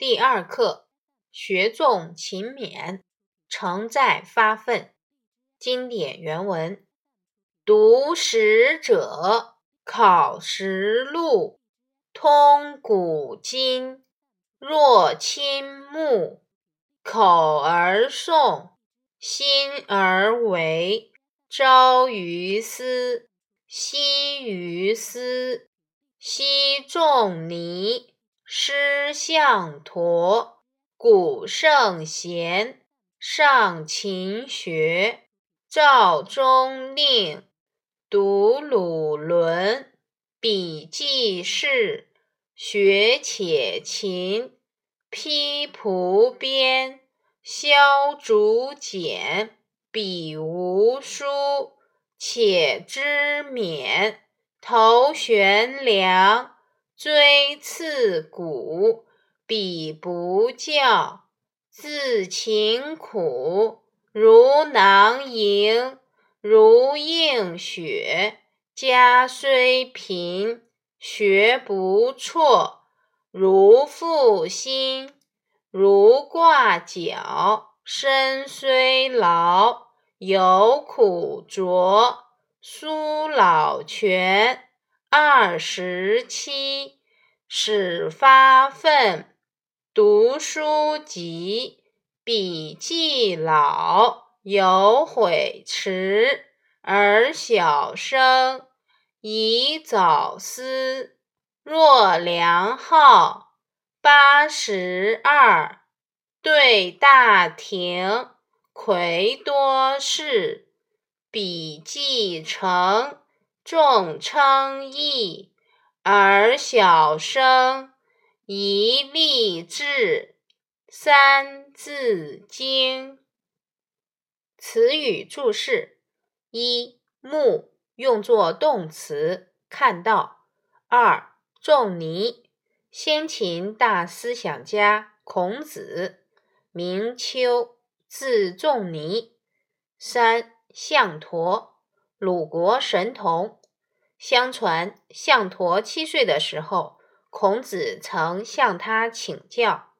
第二课，学重勤勉，诚在发奋。经典原文：读史者考实录，通古今。若亲目，口而诵，心而为。朝于斯，夕于斯。昔仲尼，师向陀，古圣贤，上勤学。赵中令，读鲁伦，笔记事，学且勤。披蒲编，削竹简，笔无书，且知勉。头悬梁，锥刺股，彼不教。自勤苦，如囊萤，如映雪。家虽贫，学不辍。如负薪，如挂角。身虽劳，犹苦卓。苏老泉，二十七，始发愤，读书籍，笔记老，有悔迟。而小生，宜早思。若良好，八十二，对大庭，魁多士。笔记成，众称异，而小生一立志。《三字经》词语注释：一、目用作动词，看到；二、仲尼，先秦大思想家，孔子，名丘，字仲尼；三。象陀，鲁国神童。相传，象陀七岁的时候，孔子曾向他请教。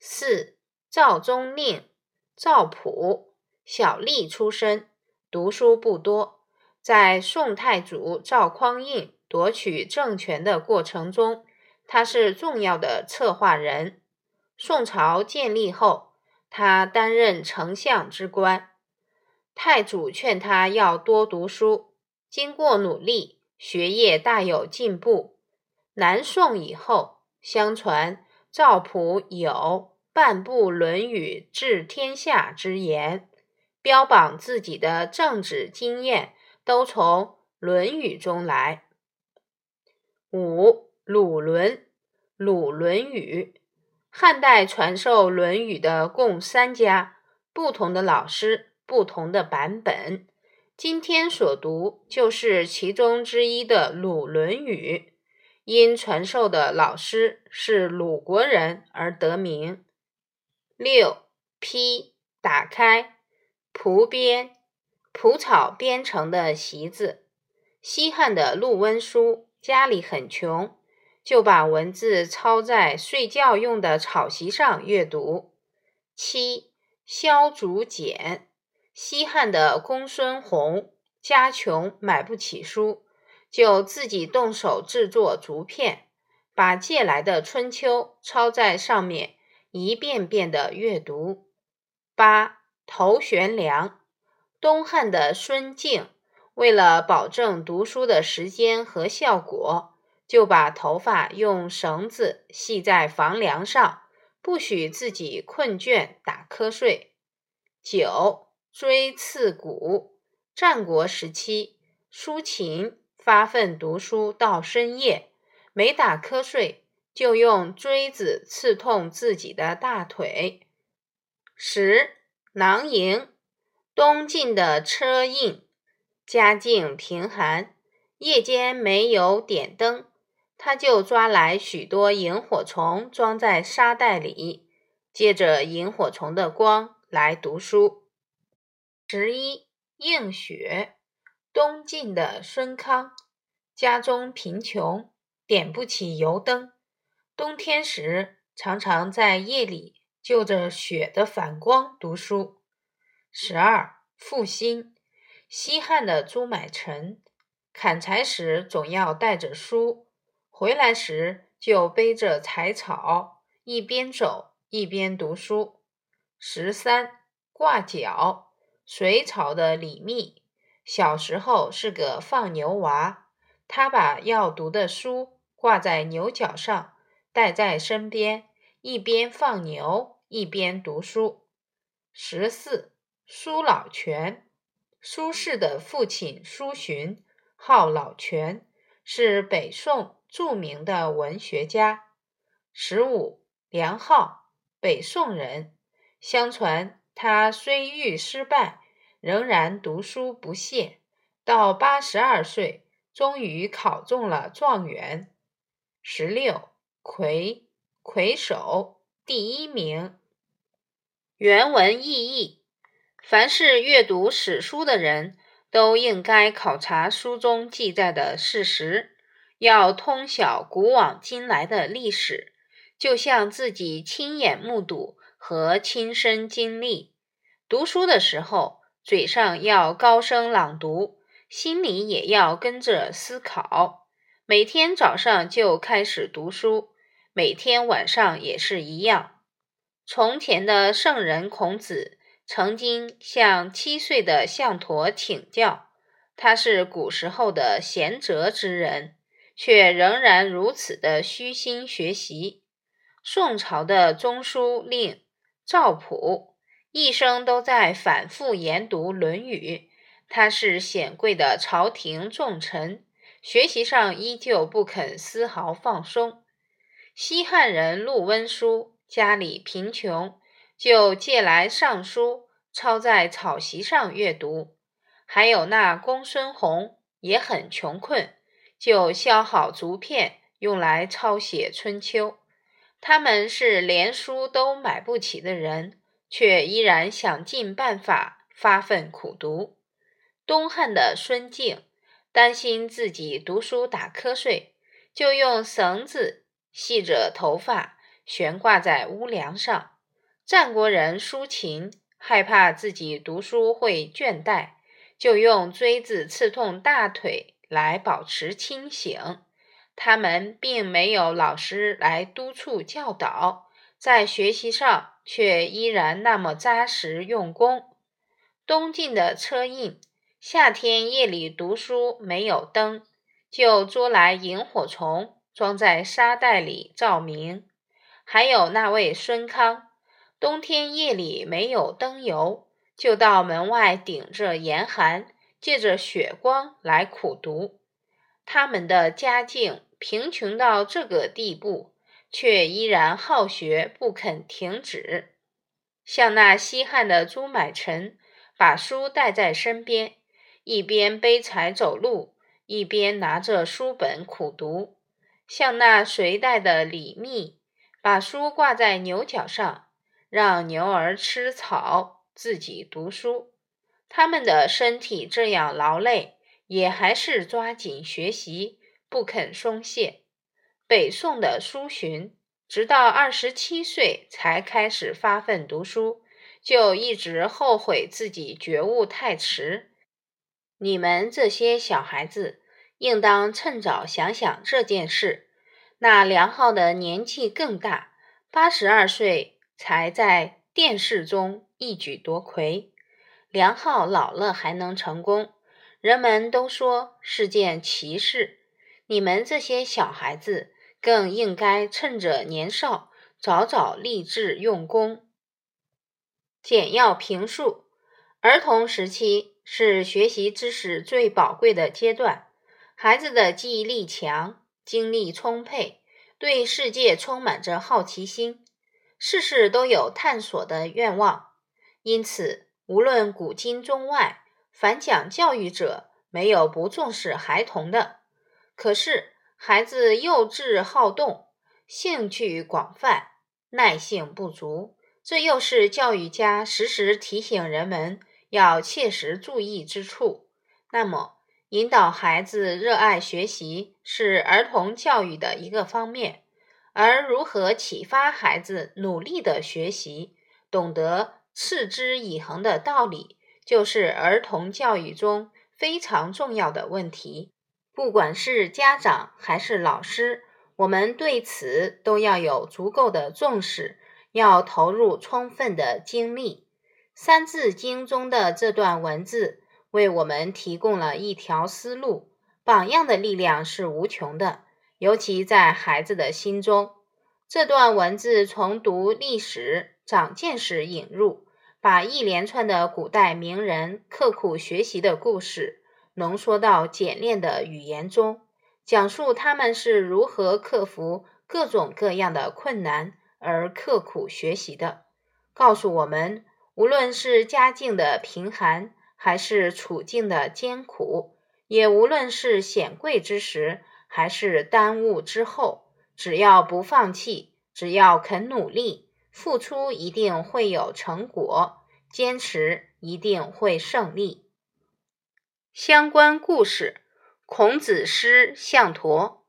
四赵宗令，赵普，小吏出身，读书不多。在宋太祖赵匡胤夺取政权的过程中，他是重要的策划人。宋朝建立后，他担任丞相之官。太祖劝他要多读书，经过努力，学业大有进步。南宋以后，相传赵普有“半部论语治天下”之言，标榜自己的政治经验都从《论语》中来。五鲁伦，鲁《论语》，汉代传授《论语》的共三家，不同的老师。不同的版本，今天所读就是其中之一的鲁《论语》，因传授的老师是鲁国人而得名。六批打开蒲编，蒲草编成的席子。西汉的陆温书家里很穷，就把文字抄在睡觉用的草席上阅读。七削竹简。西汉的公孙弘家穷，买不起书，就自己动手制作竹片，把借来的《春秋》抄在上面，一遍遍的阅读。八头悬梁，东汉的孙敬为了保证读书的时间和效果，就把头发用绳子系在房梁上，不许自己困倦打瞌睡。九。锥刺股，战国时期，苏秦发奋读书到深夜，没打瞌睡，就用锥子刺痛自己的大腿。十囊萤，东晋的车胤，家境贫寒，夜间没有点灯，他就抓来许多萤火虫装在沙袋里，借着萤火虫的光来读书。十一映雪，东晋的孙康家中贫穷，点不起油灯。冬天时常常在夜里就着雪的反光读书。十二负心，西汉的朱买臣砍柴时总要带着书，回来时就背着柴草，一边走一边读书。十三挂角，隋朝的李密小时候是个放牛娃，他把要读的书挂在牛角上，带在身边，一边放牛一边读书。十四。苏老泉，苏轼的父亲苏洵，号老泉，是北宋著名的文学家。十五，梁浩，北宋人。相传他虽遇失败，仍然读书不懈，到八十二岁，终于考中了状元。十六，魁，魁首，第一名。原文意义。凡是阅读史书的人，都应该考察书中记载的事实，要通晓古往今来的历史，就像自己亲眼目睹和亲身经历。读书的时候，嘴上要高声朗读，心里也要跟着思考。每天早上就开始读书，每天晚上也是一样。从前的圣人孔子。曾经向七岁的项陀请教，他是古时候的贤哲之人，却仍然如此的虚心学习。宋朝的中书令赵普一生都在反复研读《论语》，他是显贵的朝廷重臣，学习上依旧不肯丝毫放松。西汉人陆温书家里贫穷。就借来尚书，抄在草席上阅读；还有那公孙弘也很穷困，就削好竹片用来抄写《春秋》。他们是连书都买不起的人，却依然想尽办法发奋苦读。东汉的孙敬担心自己读书打瞌睡，就用绳子系着头发，悬挂在屋梁上。战国人苏秦害怕自己读书会倦怠，就用锥子刺痛大腿来保持清醒。他们并没有老师来督促教导，在学习上却依然那么扎实用功。东晋的车胤，夏天夜里读书没有灯，就捉来萤火虫装在沙袋里照明。还有那位孙康。冬天夜里没有灯油，就到门外顶着严寒，借着雪光来苦读。他们的家境贫穷到这个地步，却依然好学不肯停止。像那西汉的朱买臣，把书带在身边，一边背柴走路，一边拿着书本苦读；像那隋代的李密，把书挂在牛角上。让牛儿吃草，自己读书。他们的身体这样劳累，也还是抓紧学习，不肯松懈。北宋的苏洵，直到二十七岁才开始发奋读书，就一直后悔自己觉悟太迟。你们这些小孩子，应当趁早想想这件事。那梁浩的年纪更大，八十二岁。才在殿试中一举夺魁，梁浩老了还能成功，人们都说是件奇事。你们这些小孩子更应该趁着年少，早早立志用功。简要评述：儿童时期是学习知识最宝贵的阶段，孩子的记忆力强，精力充沛，对世界充满着好奇心。事事都有探索的愿望，因此无论古今中外，凡讲教育者没有不重视孩童的。可是孩子幼稚好动，兴趣广泛，耐性不足，这又是教育家时时提醒人们要切实注意之处。那么，引导孩子热爱学习是儿童教育的一个方面。而如何启发孩子努力的学习，懂得持之以恒的道理，就是儿童教育中非常重要的问题。不管是家长还是老师，我们对此都要有足够的重视，要投入充分的精力。《三字经》中的这段文字为我们提供了一条思路，榜样的力量是无穷的。尤其在孩子的心中，这段文字从读历史、长见识引入，把一连串的古代名人刻苦学习的故事浓缩到简练的语言中，讲述他们是如何克服各种各样的困难而刻苦学习的，告诉我们，无论是家境的贫寒，还是处境的艰苦，也无论是显贵之时。还是耽误之后，只要不放弃，只要肯努力，付出一定会有成果，坚持一定会胜利。相关故事：孔子师项陀。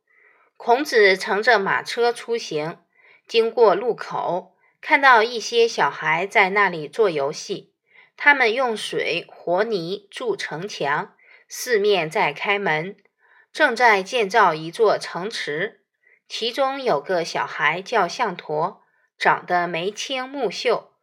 孔子乘着马车出行，经过路口，看到一些小孩在那里做游戏，他们用水和泥筑城墙，四面在开门。正在建造一座城池，其中有个小孩叫项陀，长得眉清目秀，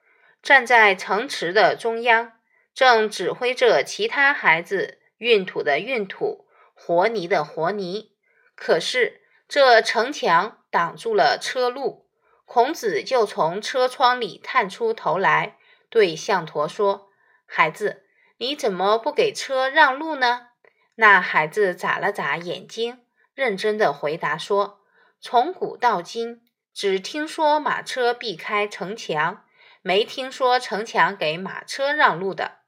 站在城池的中央，正指挥着其他孩子运土的运土，和泥的和泥。可是这城墙挡住了车路，孔子就从车窗里探出头来，对项陀说：“孩子，你怎么不给车让路呢？”那孩子眨了眨眼睛，认真的回答说：“从古到今，只听说马车避开城墙，没听说城墙给马车让路的。”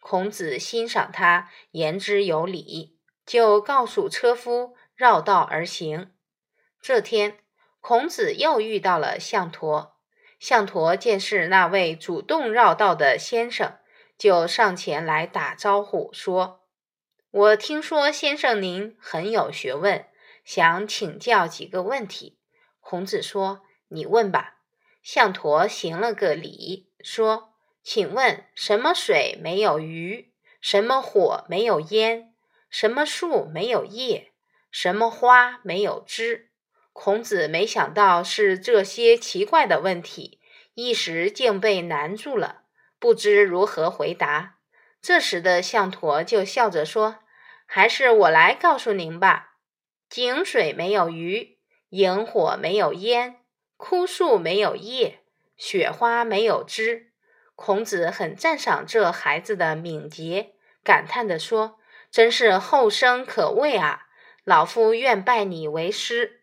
孔子欣赏他言之有理，就告诉车夫绕道而行。这天，孔子又遇到了项陀。项陀见是那位主动绕道的先生，就上前来打招呼说。我听说先生您很有学问，想请教几个问题。孔子说：“你问吧。”项陀行了个礼，说：“请问什么水没有鱼？什么火没有烟？什么树没有叶？什么花没有枝？”孔子没想到是这些奇怪的问题，一时竟被难住了，不知如何回答。这时的项陀就笑着说：“还是我来告诉您吧。井水没有鱼，萤火没有烟，枯树没有叶，雪花没有枝。”孔子很赞赏这孩子的敏捷，感叹地说：“真是后生可畏啊！老夫愿拜你为师。”